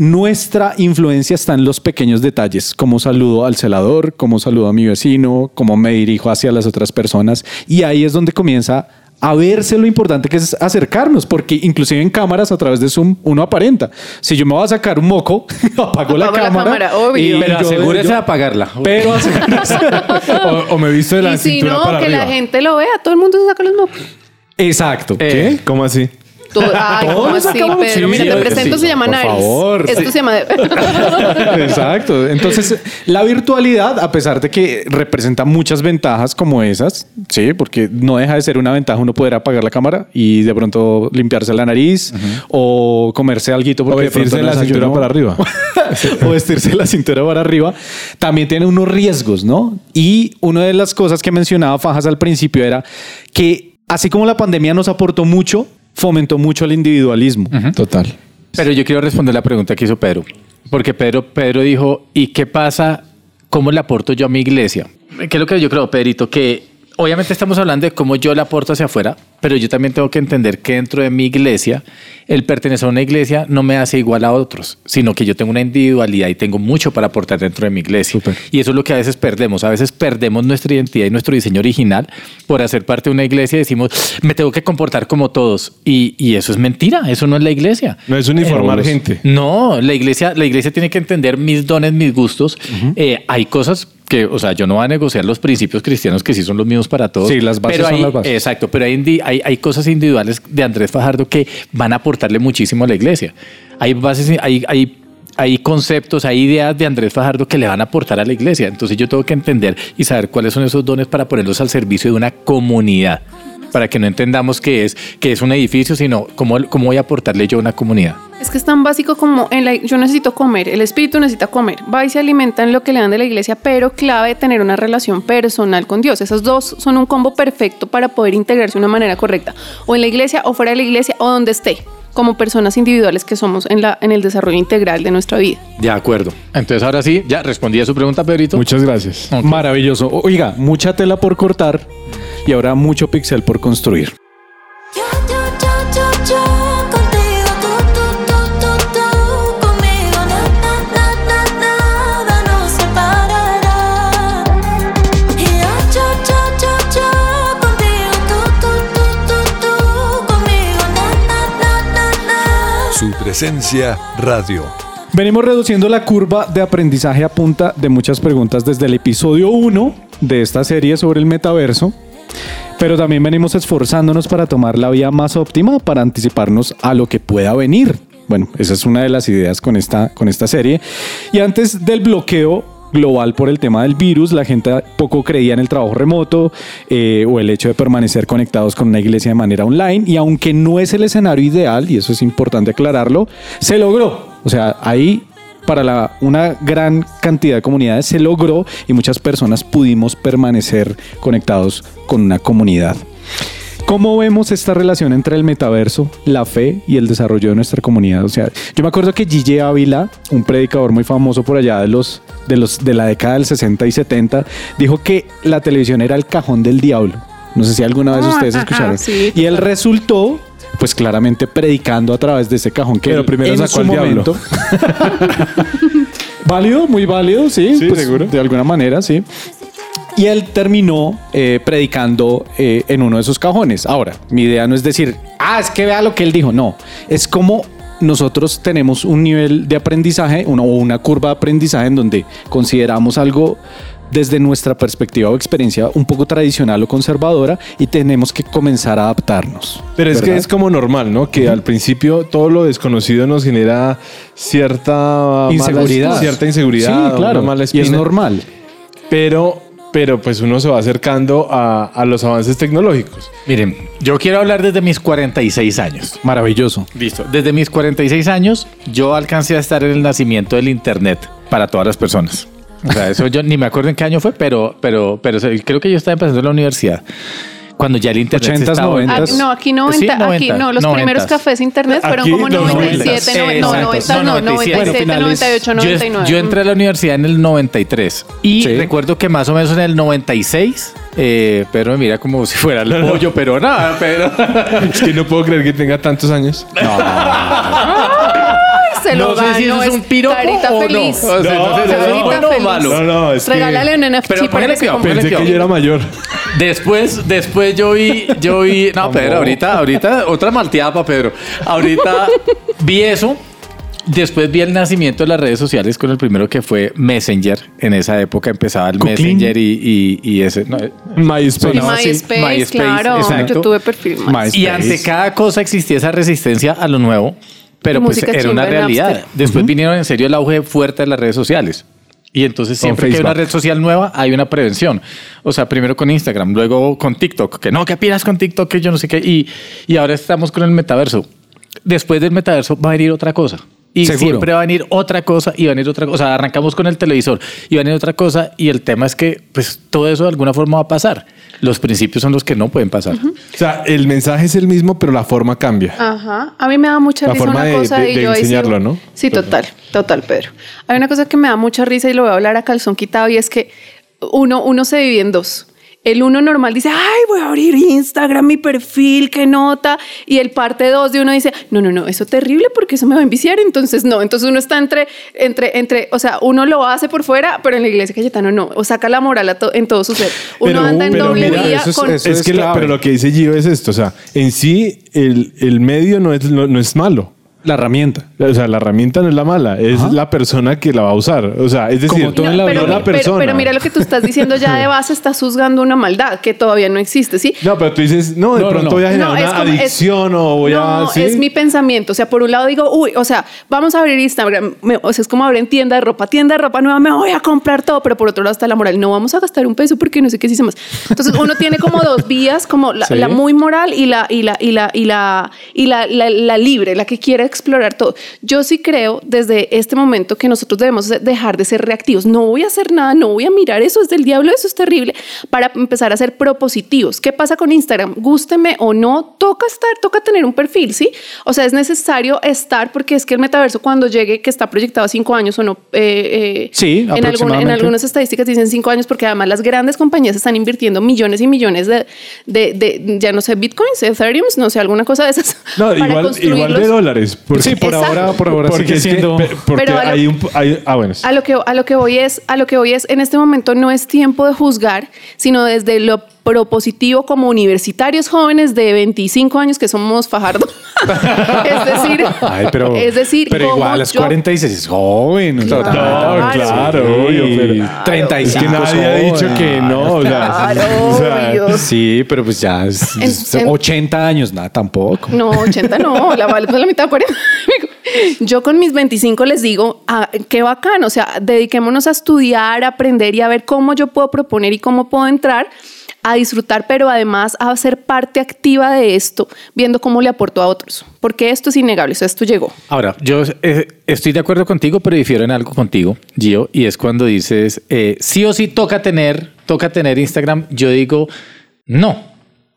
nuestra influencia está en los pequeños detalles, como saludo al celador, como saludo a mi vecino, cómo me dirijo hacia las otras personas. Y ahí es donde comienza a verse lo importante que es acercarnos, porque inclusive en cámaras a través de Zoom uno aparenta. Si yo me voy a sacar un moco, apago la Apago la cámara. cámara, obvio. Pero yo- asegúrese yo- de apagarla. Pero asegúrese. O, o me visto de la Y si cintura no, para que arriba. la gente lo vea, todo el mundo se saca los mocos. Exacto. ¿Qué? ¿Cómo así? Todo- ay, ¿cómo Todos así, Pedro? sí, Mira, te presento, sí, se llama por Naris. favor, Esto sí. se llama... Exacto. Entonces, la virtualidad, a pesar de que representa muchas ventajas como esas, sí, porque no deja de ser una ventaja uno poder apagar la cámara y de pronto limpiarse la nariz o comerse algo porque O de pronto vestirse no la cintura para arriba. o vestirse la cintura para arriba, también tiene unos riesgos, ¿no? Y una de las cosas que mencionaba Fajas al principio era que así como la pandemia nos aportó mucho, fomentó mucho el individualismo. Total. Pero yo quiero responder la pregunta que hizo Pedro. Porque Pedro, Pedro dijo, ¿y qué pasa? ¿Cómo le aporto yo a mi iglesia? ¿Qué es lo que yo creo, Pedrito? Que obviamente estamos hablando de cómo yo le aporto hacia afuera, pero yo también tengo que entender que dentro de mi iglesia, el pertenecer a una iglesia no me hace igual a otros, sino que yo tengo una individualidad y tengo mucho para aportar dentro de mi iglesia. Y eso es lo que a veces perdemos. A veces perdemos nuestra identidad y nuestro diseño original por hacer parte de una iglesia y decimos, me tengo que comportar como todos. Y, y eso es mentira, eso no es la iglesia. No es uniformar Eh, gente. No, la iglesia, la iglesia tiene que entender mis dones, mis gustos. Eh, hay cosas que, o sea, yo no voy a negociar los principios cristianos que sí son los mismos para todos. Sí, las bases pero son hay- las bases. Exacto, pero hay, hay, hay cosas individuales de Andrés Fajardo que van a aportarle muchísimo a la iglesia. Hay bases, hay, hay, hay conceptos, hay ideas de Andrés Fajardo que le van a aportar a la iglesia. Entonces yo tengo que entender y saber cuáles son esos dones para ponerlos al servicio de una comunidad. Para que no entendamos que es, que es un edificio, sino cómo, cómo voy a aportarle yo a una comunidad. Es que es tan básico como en la, yo necesito comer, el espíritu necesita comer, va y se alimenta en lo que le dan de la iglesia, pero clave tener una relación personal con Dios. Esas dos son un combo perfecto para poder integrarse de una manera correcta, o en la iglesia, o fuera de la iglesia, o donde esté, como personas individuales que somos en, la, en el desarrollo integral de nuestra vida. De acuerdo. Entonces ahora sí, ya respondí a su pregunta, Pedrito. Muchas gracias. Maravilloso. Oiga, mucha tela por cortar y ahora mucho pixel por construir. Su presencia radio. Venimos reduciendo la curva de aprendizaje a punta de muchas preguntas desde el episodio 1 de esta serie sobre el metaverso, pero también venimos esforzándonos para tomar la vía más óptima para anticiparnos a lo que pueda venir. Bueno, esa es una de las ideas con esta, con esta serie. Y antes del bloqueo global por el tema del virus, la gente poco creía en el trabajo remoto eh, o el hecho de permanecer conectados con una iglesia de manera online. Y aunque no es el escenario ideal, y eso es importante aclararlo, se logró. O sea, ahí para la- una gran cantidad de comunidades se logró y muchas personas pudimos permanecer conectados con una comunidad. ¿Cómo vemos esta relación entre el metaverso, la fe y el desarrollo de nuestra comunidad? O sea, yo me acuerdo que Gigi Ávila, un predicador muy famoso por allá de los, de los de la década del 60 y 70, dijo que la televisión era el cajón del diablo. No sé si alguna vez Ah, ustedes ajá, escucharon. sí, y él resultó, pues claramente predicando a través de ese cajón que Pero primero en sacó su al diablo. momento. válido, muy válido, sí. Sí, pues, seguro. De alguna manera, sí. Y él terminó eh, predicando eh, en uno de esos cajones. Ahora, mi idea no es decir, ah, es que vea lo que él dijo. No, es como nosotros tenemos un nivel de aprendizaje una, o una curva de aprendizaje en donde consideramos algo desde nuestra perspectiva o experiencia un poco tradicional o conservadora y tenemos que comenzar a adaptarnos. Pero es que es como normal, ¿no? Que al principio todo lo desconocido nos genera cierta mala- inseguridad. cierta inseguridad, Sí, claro. una mala y es normal. Pero, pero pues uno se va acercando a, a los avances tecnológicos. Miren, yo quiero hablar desde mis 46 años. Maravilloso. Listo. Desde mis 46 años, yo alcancé a estar en el nacimiento del Internet para todas las personas. O sea, eso yo ni me acuerdo en qué año fue, pero, pero, pero creo que yo estaba empezando en la universidad. Cuando ya el Internet 80s, estaba... 90s. Ah, no, aquí 90, Sí, aquí 90, no, los 90s. primeros cafés internet fueron Aquí como los 97, 90s. no, no, Exacto. 90, no, No, 97. 97, Bueno, 98, Yo, 99. yo entré a la universidad en el 93 y Sí. recuerdo que más o menos en el 96, eh, Pedro me mira como si fuera el pollo, pero nada, pero... Es que no puedo creer que tenga tantos años. Se lo no sé si ganó, eso es un piropo o no. feliz. O sea, no sé si eso es Carita bueno o malo. No, no, es que- Regálale un NFT Pero para que se. Pensé que yo era mayor. Después, después yo vi, yo vi, no, Pedro, ahorita, ahorita, otra malteada para Pedro. Ahorita vi eso Después vi el nacimiento de las redes sociales con el primero que fue Messenger. En esa época empezaba el Cuclín. Messenger y, y, y ese. no, MySpace. Así, MySpace, MySpace, claro. exacto. Yo tuve perfil MySpace. MySpace. Y ante cada cosa existía esa resistencia a lo nuevo, pero pues era una realidad. Napster. Después vinieron en serio el auge fuerte de las redes sociales. Y entonces siempre que hay una red social nueva, hay una prevención. O sea, primero con Instagram, luego con TikTok, que no, que pidas con TikTok, que yo no sé qué. Y, y ahora estamos con el metaverso. Después del metaverso va a venir otra cosa. Y Seguro. siempre va a venir otra cosa y va a venir otra cosa. O sea, arrancamos con el televisor y va a venir otra cosa. Y el tema es que, pues, todo eso de alguna forma va a pasar. Los principios son los que no pueden pasar. O sea, el mensaje es el mismo, pero la forma cambia. Ajá. A mí me da mucha La risa forma una de- cosa de- y de yo ahí sí- enseñarlo, ¿no? Sí, total, total, Pedro. Hay una cosa que me da mucha risa y lo voy a hablar a calzón quitado y es que uno, uno se divide en dos. El uno normal dice, ay, voy a abrir Instagram, mi perfil, qué nota. Y el parte dos de uno dice, no, no, no, eso es terrible porque eso me va a enviciar. Entonces, no. Entonces uno está entre, entre, entre, o sea, uno lo hace por fuera, pero en la iglesia Cayetano no. O saca la moral a to- en todo su ser. Uno Pero- anda en doble mira, vía eso es- con... eso es que la- pero lo que dice Gio es esto, o sea, en sí el, el medio no es, no, no es malo. La herramienta. O sea, la herramienta no es la mala, es la persona que la va a usar. O sea, es decir, Como todo en la no pero, la pero- persona. pero mira lo que tú estás diciendo ya de base, estás juzgando una maldad que todavía no existe, ¿sí? No, pero tú dices, no, de No, no, pronto no. voy a generar No, una es como- es- adicción o voy no, a... ¿sí? es mi pensamiento. O sea, por un lado digo, uy, o sea, vamos a abrir Instagram. me- o sea, es como abrir tienda de ropa, tienda de ropa nueva, me voy a comprar todo. Pero por otro lado está la moral. No vamos a gastar un peso porque no sé qué se más. Entonces uno tiene como dos vías, como la, Sí. la muy moral y la, y la, y la, y la, y la, la- la libre, la que quiere explorar todo. Yo sí creo desde este momento que nosotros debemos dejar de ser reactivos. No voy a hacer nada, no voy a mirar eso, es del diablo, eso es terrible, para empezar a ser propositivos. ¿Qué pasa con Instagram? Gústeme o no, toca estar, toca tener un perfil, ¿sí? O sea, es necesario estar porque es que el metaverso cuando llegue, que está proyectado a cinco años o no, eh, eh, Sí, en, algún- en algunas estadísticas dicen cinco años porque además las grandes compañías están invirtiendo millones y millones de, de, de- ya no sé, bitcoins, ethereum, no sé, alguna cosa de esas. No, para igual, igual de dólares. Porque, Sí, por Exacto. ahora, por ahora porque sigue que- siendo. porque Pero a lo- hay un... hay- ah, bueno. A lo que a lo que voy es a lo que voy es en este momento no es tiempo de juzgar, sino desde lo propositivo como universitarios jóvenes de 25 años que somos Fajardo. es decir, Ay, pero, es decir, pero igual a los yo- 46 es joven. Claro, No, claro, sí, obvio, pero... 35 Es que nadie ha dicho que no. o sea, Claro, o sea. Sí, pero pues ya es, En- es en- 80 años, nada, tampoco. No, 80 no, la vale pues la mitad 40. Yo con mis 25 les digo, ah, qué bacán, o sea, dediquémonos a estudiar, a aprender y a ver cómo yo puedo proponer y cómo puedo entrar a disfrutar, pero además a ser parte activa de esto, viendo cómo le aporto a otros, porque esto es innegable, esto llegó. Ahora, yo eh, estoy de acuerdo contigo, pero difiero en algo contigo, Gio, y es cuando dices, eh, sí o sí toca tener, toca tener Instagram. Yo digo, no.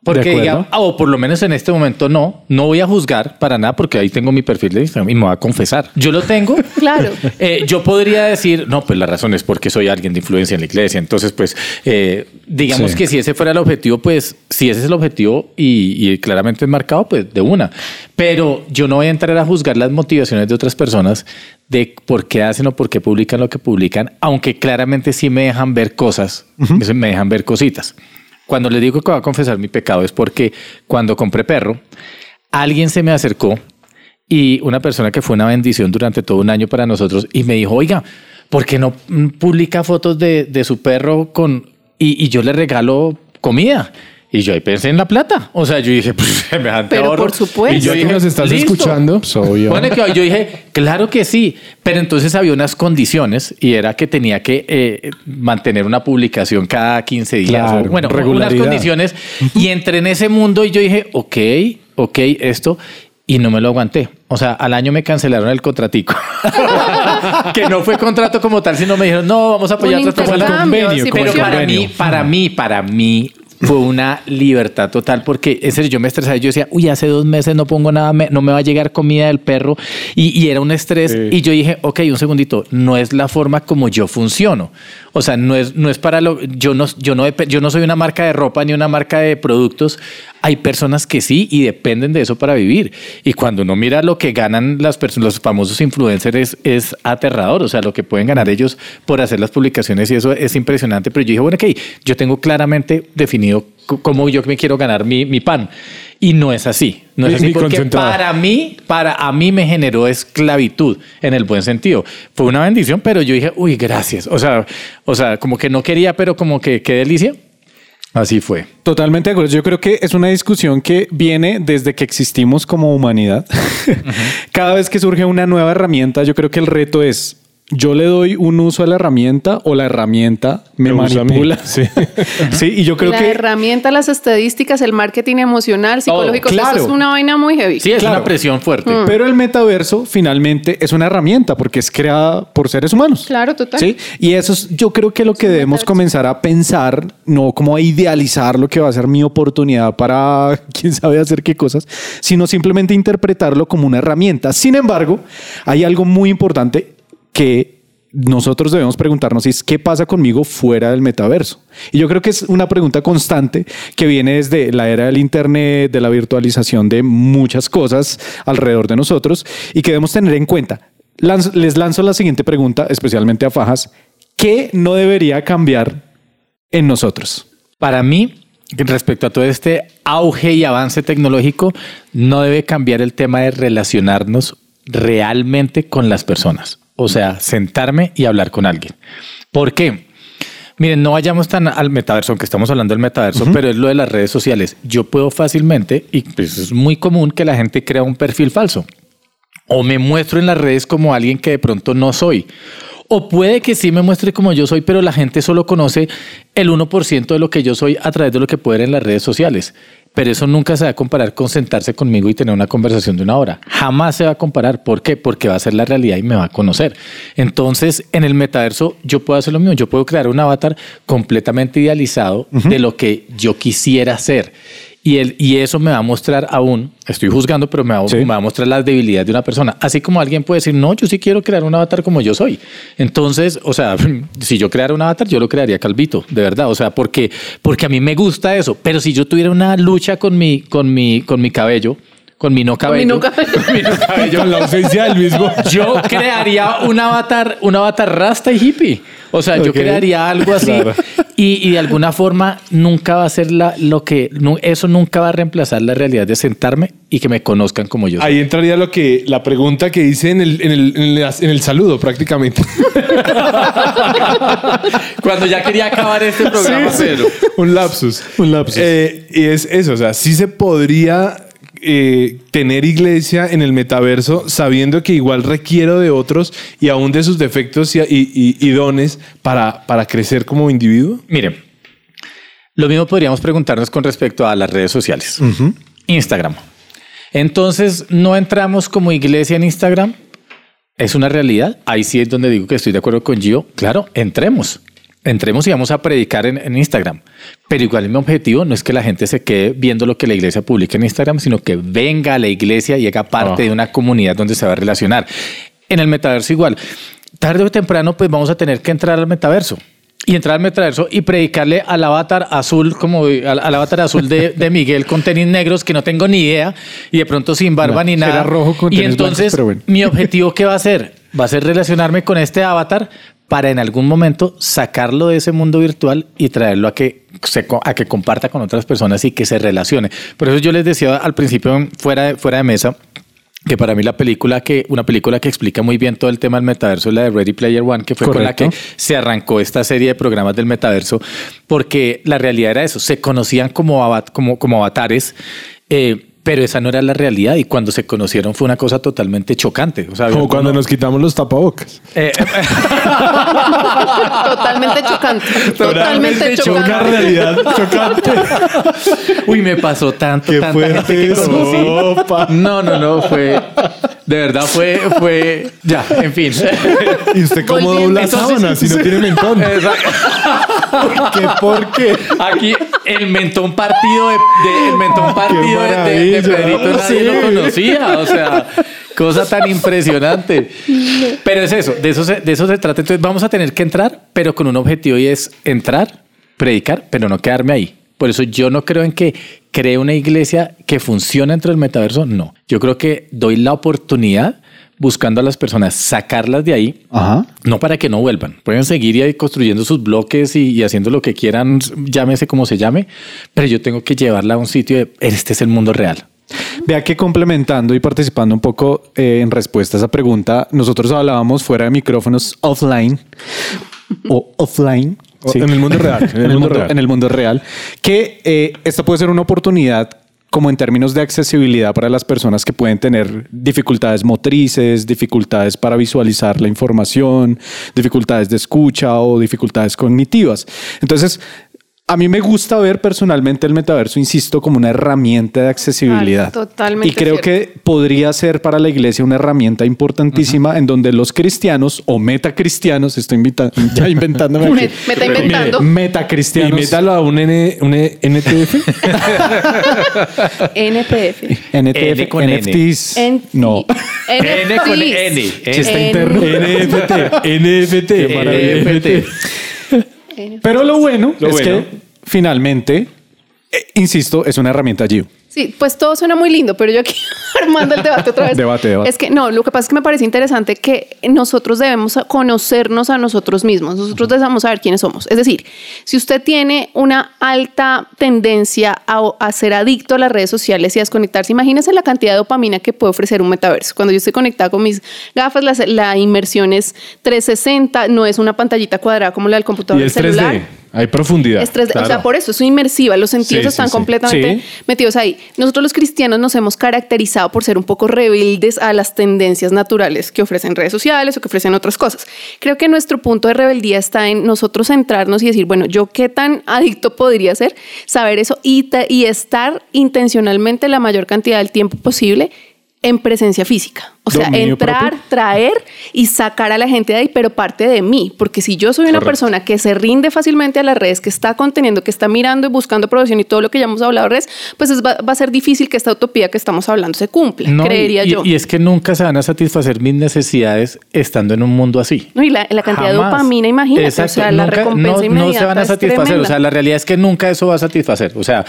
Porque diga, ah, o por lo menos en este momento no, no voy a juzgar para nada porque ahí tengo mi perfil de Instagram y me voy a confesar. Yo lo tengo. Claro. Eh, yo podría decir, no, pues la razón es porque soy alguien de influencia en la iglesia. Entonces, pues, eh, digamos Sí. que si ese fuera el objetivo, pues, si ese es el objetivo y, y claramente es marcado, pues de una. Pero yo no voy a entrar a juzgar las motivaciones de otras personas de por qué hacen o por qué publican lo que publican, aunque claramente sí me dejan ver cosas, me dejan ver cositas. Cuando les digo que voy a confesar mi pecado es porque cuando compré perro, alguien se me acercó y una persona que fue una bendición durante todo un año para nosotros y me dijo, oiga, ¿por qué no mm, publica fotos de, de su perro con y, y yo le regalo comida? Y yo ahí pensé en la plata. O sea, yo dije, pues, semejante Pero ahorro. por supuesto. Y yo dije, nos estás "Listo". escuchando, obvio. Pone que yo dije, claro que sí, pero entonces había unas condiciones y era que tenía que eh, mantener una publicación cada 15 días. Claro, o, bueno, unas condiciones. Y entré en ese mundo y yo dije, ok, ok, esto. Y no me lo aguanté. O sea, al año me cancelaron el contratico. que no fue contrato como tal, sino me dijeron, no, vamos a apoyar personas. intercambio, sí Pero para mí, para mí, para mí fue una libertad total porque en serio yo me estresaba. Yo decía, uy, hace dos meses no pongo nada, me- no me va a llegar comida del perro y, y era un estrés. Y yo dije, ok, un segundito, no es la forma como yo funciono. O sea, no es, no es para lo. Yo no, yo, no, yo no soy una marca de ropa ni una marca de productos. Hay personas que sí y dependen de eso para vivir. Y cuando uno mira lo que ganan las personas, los famosos influencers, es, es aterrador. O sea, lo que pueden ganar ellos por hacer las publicaciones y eso es impresionante. Pero yo dije, bueno, ok, yo tengo claramente definido cómo yo me quiero ganar mi, mi pan. Y no es así. No es así ni porque concentrado. para mí, para a mí me generó esclavitud en el buen sentido. Fue una bendición, pero yo dije, uy, gracias. O sea, o sea, como que no quería, pero como que qué delicia. Así fue. Totalmente de acuerdo. Yo creo que es una discusión que viene desde que existimos como humanidad. Cada vez que surge una nueva herramienta, yo creo que el reto es, yo le doy un uso a la herramienta o la herramienta me, manipula. Sí. sí, y yo creo la que... herramienta, las estadísticas, el marketing emocional, psicológico, eso claro. es una vaina muy heavy. Sí, es Claro. una presión fuerte. Pero el metaverso finalmente es una herramienta porque es creada por seres humanos. Claro, total. Sí, y eso es yo creo que lo que debemos metaverso. comenzar a pensar, no como a idealizar lo que va a ser mi oportunidad para quién sabe hacer qué cosas, sino simplemente interpretarlo como una herramienta. Sin embargo, hay algo muy importante que nosotros debemos preguntarnos es qué pasa conmigo fuera del metaverso. Y yo creo que es una pregunta constante que viene desde la era del internet, de la virtualización de muchas cosas alrededor de nosotros y que debemos tener en cuenta. Les lanzo la siguiente pregunta, especialmente a Fajas. ¿Qué no debería cambiar en nosotros? Para mí, respecto a todo este auge y avance tecnológico, no debe cambiar el tema de relacionarnos realmente con las personas. O sea, sentarme y hablar con alguien. ¿Por qué? Miren, no vayamos tan al metaverso, aunque estamos hablando del metaverso, pero es lo de las redes sociales. Yo puedo fácilmente, y pues es muy común que la gente crea un perfil falso. O me muestro en las redes como alguien que de pronto no soy. O puede que sí me muestre como yo soy, pero la gente solo conoce el 1% de lo que yo soy a través de lo que puede ver en las redes sociales. Pero eso nunca se va a comparar con sentarse conmigo y tener una conversación de una hora. Jamás se va a comparar. ¿Por qué? Porque va a ser la realidad y me va a conocer. Entonces, en el metaverso, yo puedo hacer lo mismo. Yo puedo crear un avatar completamente idealizado de lo que yo quisiera ser. Y, el, y eso me va a mostrar aún, estoy juzgando, pero me va, Sí. me va a mostrar las debilidades de una persona. Así como alguien puede decir, no, yo sí quiero crear un avatar como yo soy. Entonces, o sea, si yo creara un avatar, yo lo crearía calvito, de verdad. O sea, porque, porque a mí me gusta eso. Pero si yo tuviera una lucha con mi, con mi, con mi cabello, con mi no Con mi cabello, no cabello. con mi no cabello, Con la ausencia del mismo. yo crearía un avatar, un avatar rasta y hippie. O sea, yo crearía algo así. Claro. Y, y de alguna forma nunca va a ser la, lo que, eso nunca va a reemplazar la realidad de sentarme y que me conozcan como yo. soy. Ahí entraría lo que la pregunta que hice en el, en el, en el, en el saludo prácticamente. Cuando ya quería acabar este programa, pero Un lapsus. Un lapsus. Eh, y es eso, o sea, sí se podría eh, tener iglesia en el metaverso sabiendo que igual requiero de otros y aún de sus defectos y, y- y- y dones para, para crecer como individuo. Miren, lo mismo podríamos preguntarnos con respecto a las redes sociales. Instagram. Entonces, ¿no entramos como iglesia en Instagram? ¿Es una realidad? Ahí sí es donde digo que estoy de acuerdo con Gio. Claro, entremos. Entremos y vamos a predicar en, en Instagram. Pero igual mi objetivo no es que la gente se quede viendo lo que la iglesia publica en Instagram, sino que venga a la iglesia y haga parte Ah. de una comunidad donde se va a relacionar. En el metaverso igual. Tarde o temprano, pues vamos a tener que entrar al metaverso. Y entrar al metaverso y predicarle al avatar azul, como al, al avatar azul de, de Miguel con tenis negros que no tengo ni idea y de pronto sin barba No, ni nada. rojo con y blancos, entonces, bueno. mi objetivo, ¿qué va a ser? Va a ser relacionarme con este avatar para en algún momento sacarlo de ese mundo virtual y traerlo a que, se, a que comparta con otras personas y que se relacione. Por eso yo les decía al principio, fuera de, fuera de mesa, que para mí la película que, una película que explica muy bien todo el tema del metaverso es la de Ready Player One, que fue con la que se arrancó esta serie de programas del metaverso, porque la realidad era eso, se conocían como, como, como avatares. eh, pero esa no era la realidad y cuando se conocieron fue una cosa totalmente chocante. O sea, Como cuando uno- nos quitamos los tapabocas. eh, Totalmente chocante. Totalmente Una chocante. realidad chocante. Uy, me pasó tanto, Qué tanta gente fuerte que eso, conocí. No, no, no, fue. De verdad fue, fue. Ya, en fin. ¿Y usted cómo Volviendo. dobla Entonces- sábanas si no tiene mentón? ¿Qué por qué? Aquí el mentón partido de, de- el mentón partido de, de- de maravilla. Pedrito nadie Sí. lo conocía. O sea, cosa tan impresionante. Pero es eso, de eso se, de eso se trata. Entonces vamos a tener que entrar, pero con un objetivo y es entrar, predicar, pero no quedarme ahí. Por eso yo no creo en que cree una iglesia que funcione dentro del metaverso. No. Yo creo que doy la oportunidad buscando a las personas, sacarlas de ahí, Ajá. no para que no vuelvan. Pueden seguir ahí construyendo sus bloques y, y haciendo lo que quieran, llámese como se llame, pero yo tengo que llevarla a un sitio de este es el mundo real. Vea que complementando y participando un poco eh, en respuesta a esa pregunta, nosotros hablábamos fuera de micrófonos offline o offline. En el mundo real, En el, mundo, en el mundo real. Que eh, esta puede ser una oportunidad como en términos de accesibilidad para las personas que pueden tener dificultades motrices, dificultades para visualizar la información, dificultades de escucha o dificultades cognitivas. Entonces, a mí me gusta ver personalmente el metaverso, insisto, como una herramienta de accesibilidad. Ay, totalmente Y creo cierto. que podría ser para la iglesia una herramienta importantísima en donde los cristianos o metacristianos, estoy invita- ya inventándome aquí. Me- me está inventando. Y Metacristianos. métalo a un, N, un NTF. NPF. NTF, N con N. NFTs. No. N con. N. Chiste interno. NFT. NFT. NFT. Pero lo bueno Lo es bueno. que finalmente, eh, insisto, es una herramienta Gio. Sí, pues todo suena muy lindo, pero yo aquí armando el debate otra vez. Debate, debate. Es que no, lo que pasa es que me parece interesante que nosotros debemos conocernos a nosotros mismos. Nosotros debemos saber quiénes somos. Es decir, si usted tiene una alta tendencia a, a ser adicto a las redes sociales y a desconectarse, imagínese la cantidad de dopamina que puede ofrecer un metaverso. Cuando yo estoy conectada con mis gafas, la, la inmersión es 360, no es una pantallita cuadrada como la del computador Y celular. 3D. Hay profundidad. Es 3D, O sea, por eso es inmersiva, los sentidos Sí, están sí, completamente Sí. metidos ahí. Nosotros los cristianos nos hemos caracterizado por ser un poco rebeldes a las tendencias naturales que ofrecen redes sociales o que ofrecen otras cosas. Creo que nuestro punto de rebeldía está en nosotros centrarnos y decir, bueno, yo qué tan adicto podría ser, saber eso y, y estar intencionalmente la mayor cantidad del tiempo posible en presencia física. O sea, entrar, propio. traer y sacar a la gente de ahí, pero parte de mí. Porque si yo soy una Correcto. persona que se rinde fácilmente a las redes, que está conteniendo, que está mirando y buscando aprobación y todo lo que ya hemos hablado de redes, pues es- va, va a ser difícil que esta utopía que estamos hablando se cumpla, No, creería y, yo. y es que nunca se van a satisfacer mis necesidades estando en un mundo así. No, y la, la cantidad de dopamina, imagínate, Exacto. o sea, la Nunca- recompensa no, inmediata no se van a satisfacer. O sea, la realidad es que nunca eso va a satisfacer. O sea,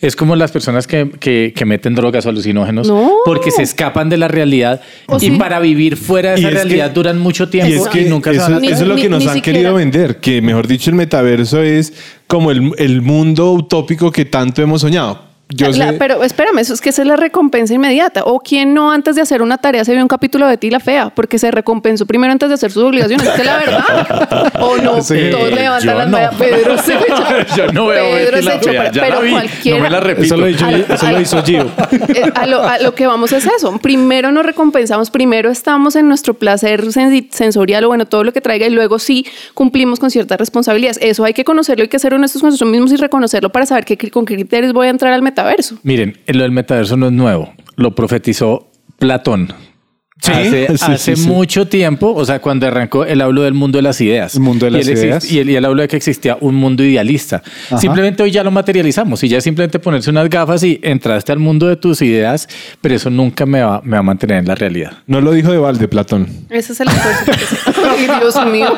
es como las personas que, que- que meten drogas o alucinógenos No. porque se escapan de la realidad Y sí. para vivir fuera de Y esa es que- realidad duran mucho tiempo Y es que nunca se eso, van a Ni- eso es lo que nos ni han siquiera- querido vender, que mejor dicho el metaverso es como el, el mundo utópico que tanto hemos soñado. Yo La- sé- pero espérame, eso es que esa es la recompensa inmediata. O quien no antes de hacer una tarea se vio un capítulo de Ti la Fea, porque se recompensó primero antes de hacer sus obligaciones. Es que la verdad. O no, Sí, todos levantan las no. Pedro se echa- Yo no veo Pedro Betty se echó, pero, pero cualquiera. no me la repito. Eso lo, hizo, eso lo hizo Gio. Eh, a, lo, a lo que vamos es eso. Primero nos recompensamos, primero estamos en nuestro placer sensorial o bueno, todo lo que traiga y luego sí cumplimos con ciertas responsabilidades. Eso hay que conocerlo, hay que ser honestos con nosotros mismos y reconocerlo para saber qué, con qué criterios voy a entrar al Miren, lo del metaverso no es nuevo. Lo profetizó Platón. Sí, hace, sí, hace sí, sí. mucho tiempo, o sea, cuando arrancó, él habló del mundo de las ideas. El mundo de Y las él exist- ideas. Y él, y él habló de que existía un mundo idealista. Simplemente hoy ya lo materializamos y ya es simplemente ponerse unas gafas y entraste al mundo de tus ideas, pero eso nunca me va, me va a mantener en la realidad. no lo dijo de balde, Platón. Ese es el esfuerzo. que se- Ay, Dios mío.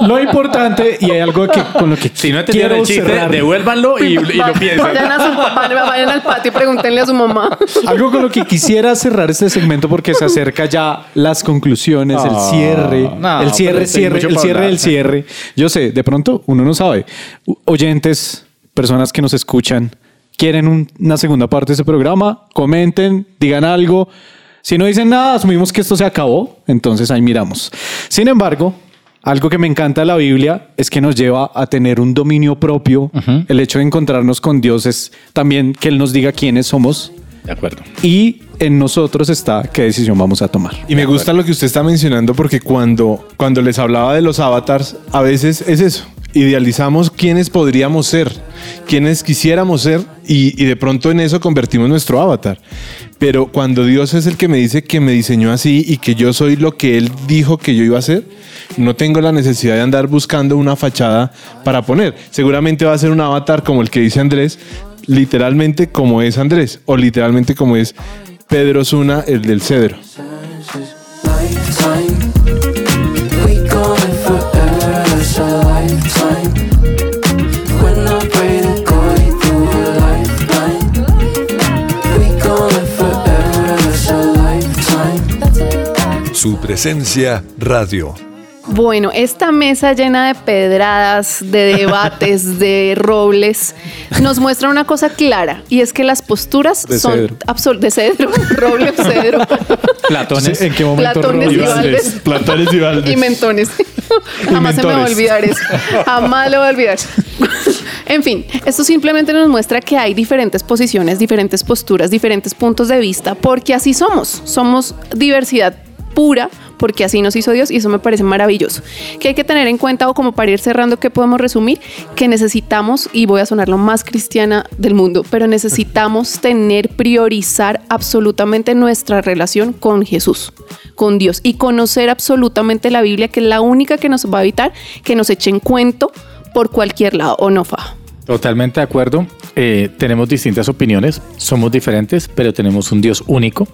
Lo importante, y hay algo que, con lo que Si no entendieron quiero el chiste, cerrar. devuélvanlo y, y lo piensan. Vayan, a su, vayan, vayan al patio y pregúntenle a su mamá. Algo con lo que quisiera cerrar este segmento porque se acerca ya las conclusiones, el Ah, cierre, no, el cierre, cierre, el cierre del cierre. Yo sé, de pronto uno no sabe. Oyentes, personas que nos escuchan, quieren un- una segunda parte de este programa, comenten, digan algo. Si no dicen nada, asumimos que esto se acabó, entonces ahí miramos. Sin embargo, algo que me encanta de la Biblia es que nos lleva a tener un dominio propio. El hecho de encontrarnos con Dios es también que Él nos diga quiénes somos De acuerdo. y en nosotros está qué decisión vamos a tomar. Y me gusta lo que usted está mencionando porque cuando, cuando les hablaba de los avatars, a veces es eso. Idealizamos quiénes podríamos ser, quiénes quisiéramos ser y, y de pronto en eso convertimos nuestro avatar. Pero cuando Dios es el que me dice que me diseñó así y que yo soy lo que Él dijo que yo iba a ser, no tengo la necesidad de andar buscando una fachada para poner. Seguramente va a ser un avatar como el que dice Andrés, literalmente como es Andrés o literalmente como es Pedro Zuna, el del cedro. lifetime. Presencia Radio. Bueno, esta mesa llena de pedradas, de debates, de robles, nos muestra una cosa clara y es que las posturas De son de cedro, roble, cedro, Platones. ¿En qué momento Platones y? Valdes. Platones y Valdes. y mentones. Jamás se me va a olvidar eso. Jamás lo voy a olvidar. en fin, esto simplemente nos muestra que hay diferentes posiciones, diferentes posturas, diferentes puntos de vista, porque así somos. Somos diversidad pura, porque así nos hizo Dios y eso me parece maravilloso. Que hay que tener en cuenta, o como para ir cerrando, que podemos resumir, que necesitamos, y voy a sonar lo más cristiana del mundo, pero necesitamos tener, priorizar absolutamente nuestra relación con Jesús, con Dios, y conocer absolutamente la Biblia, que es la única que nos va a evitar que nos echen cuento por cualquier lado, o no, Faja. Totalmente de acuerdo. Eh, tenemos distintas opiniones, somos diferentes, pero tenemos un Dios único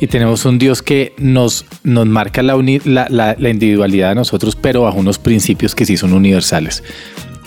y tenemos un Dios que nos, nos marca la, uni- la, la- la individualidad de nosotros, pero bajo unos principios que sí son universales.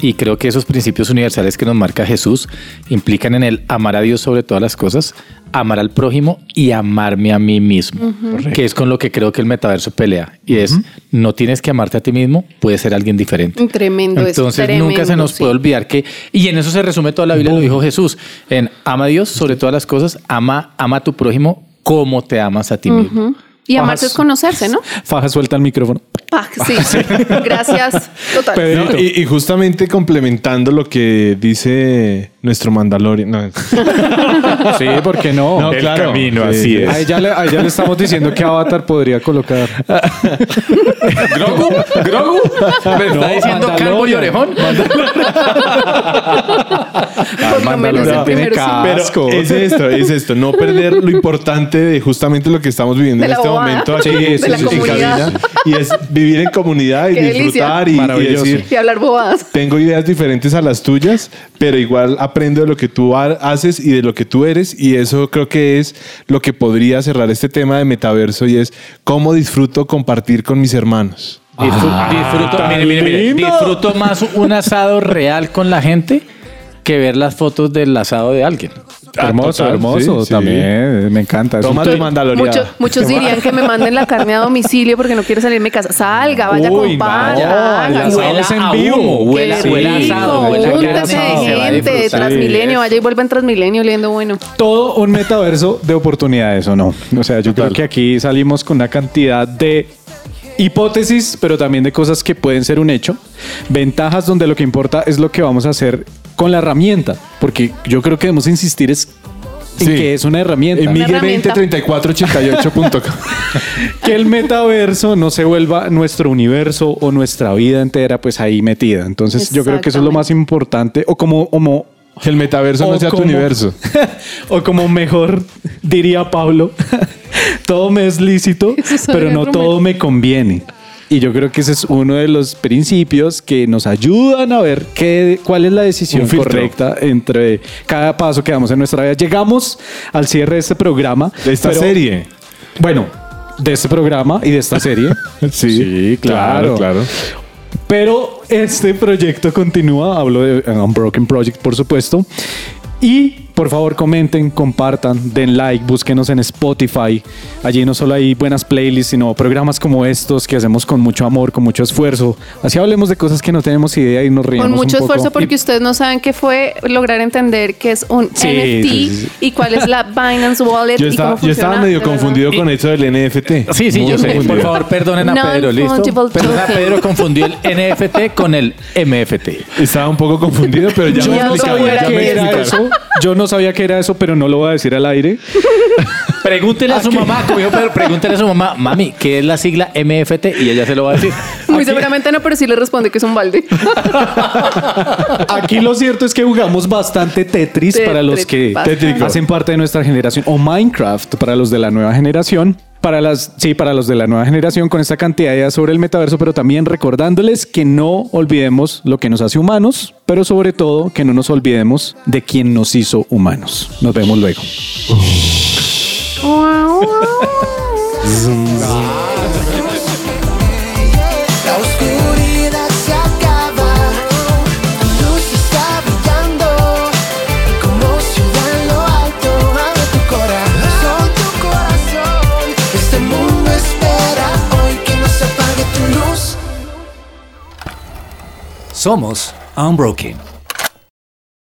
Y creo que esos principios universales que nos marca Jesús implican en el amar a Dios sobre todas las cosas, amar al prójimo y amarme a mí mismo, que es con lo que creo que el metaverso pelea. Y es, no tienes que amarte a ti mismo, puedes ser alguien diferente. Tremendo Entonces tremendo, nunca se nos sí. puede olvidar que, y en eso se resume toda la Biblia, lo dijo Jesús, en ama a Dios sobre todas las cosas, ama, ama a tu prójimo como te amas a ti mismo. Y amarse es conocerse, ¿no? Faja suelta el micrófono. Ah, sí. Gracias. Total. Y, y justamente complementando lo que dice nuestro Mandalorian. No, Sí, ¿por qué no? No, El claro. camino, Sí, así sí. es. Ahí ya, le, ahí ya le estamos diciendo que Avatar podría colocar. ¿Grogu? ¿Grogu? ¿Me está diciendo calvo y orejón? Mandalorian tiene sí. Pero es esto, es esto, no perder lo importante de justamente lo que estamos viviendo De en este bobada. momento aquí De en la cabina, y es vivir en comunidad y Qué disfrutar y, y Maravilloso. decir Y hablar bobadas. tengo ideas diferentes a las tuyas, pero igual aprendo de lo que tú ha- haces y de lo que tú eres y eso creo que es lo que podría cerrar este tema de metaverso y es cómo disfruto compartir con mis hermanos. Disfru- disfruto, tan mire, mire, mire, lindo. disfruto más un asado real con la gente que ver las fotos del asado de alguien. hermoso, total, hermoso sí, sí. también. Me encanta. Toma tu tip. mandaloriana. Muchos, dirían que me manden la carne a domicilio porque no quiero salir de mi casa. Salga, vaya, Uy, acompaña. no, el asado Huela es en a vivo. huela, Qué huela asado, huela a júntese carne, de se va a gente. Transmilenio, vaya y vuelva en Transmilenio oliendo bueno. todo un metaverso de oportunidades o no. O sea, yo creo que aquí salimos con una cantidad de hipótesis, pero también de cosas que pueden ser un hecho. Ventajas donde lo que importa es lo que vamos a hacer con la herramienta, porque yo creo que debemos insistir es en Sí. que es una herramienta. En Una Miguel herramienta. 203488.com. que el metaverso no se vuelva nuestro universo o nuestra vida entera pues ahí metida. Entonces yo creo que eso es lo más importante o como, como Que el metaverso no sea tu universo. o como mejor diría Pablo, todo me es lícito, pero no todo me conviene. Y yo creo que ese es uno de los principios que nos ayudan a ver qué, cuál es la decisión correcta entre cada paso que damos en nuestra vida. Llegamos al cierre de este programa. De esta pero- serie. Bueno, de este programa y de esta serie. Sí, claro. claro. Pero este proyecto continúa, hablo de Unbroken Project, por supuesto. Y por favor comenten, compartan, den like, búsquenos en Spotify. Allí no solo hay buenas playlists, sino programas como estos que hacemos con mucho amor, con mucho esfuerzo. Así hablemos de cosas que no tenemos idea y nos riamos Con mucho un poco. esfuerzo porque ustedes no saben qué fue lograr entender qué es un Sí, NFT sí, sí. y cuál es la Binance Wallet Yo y estaba, cómo yo estaba funciona, medio confundido con eso del NFT. Sí, sí, Muy yo sé. Por favor, perdonen a Pedro, ¿listo? Perdona, token. Pedro confundió el NFT con el MFT. Estaba un poco confundido, pero ya Yo me no explicaron. Yo no sabía que era eso, pero no lo voy a decir al aire. Pregúntele a su mamá, Pedro, pregúntele a su mamá, mami, ¿qué es la sigla MFT? Y ella se lo va a decir. Muy seguramente no, pero sí le responde que es un balde. Aquí lo cierto es que jugamos bastante Tetris Tetris, para los que bastante. hacen parte de nuestra generación o Minecraft para los de la nueva generación. Para las, sí, para los de la nueva generación con esta cantidad de ideas sobre el metaverso, pero también recordándoles que no olvidemos lo que nos hace humanos, pero sobre todo que no nos olvidemos de quien nos hizo humanos. Nos vemos luego. Somos Unbroken.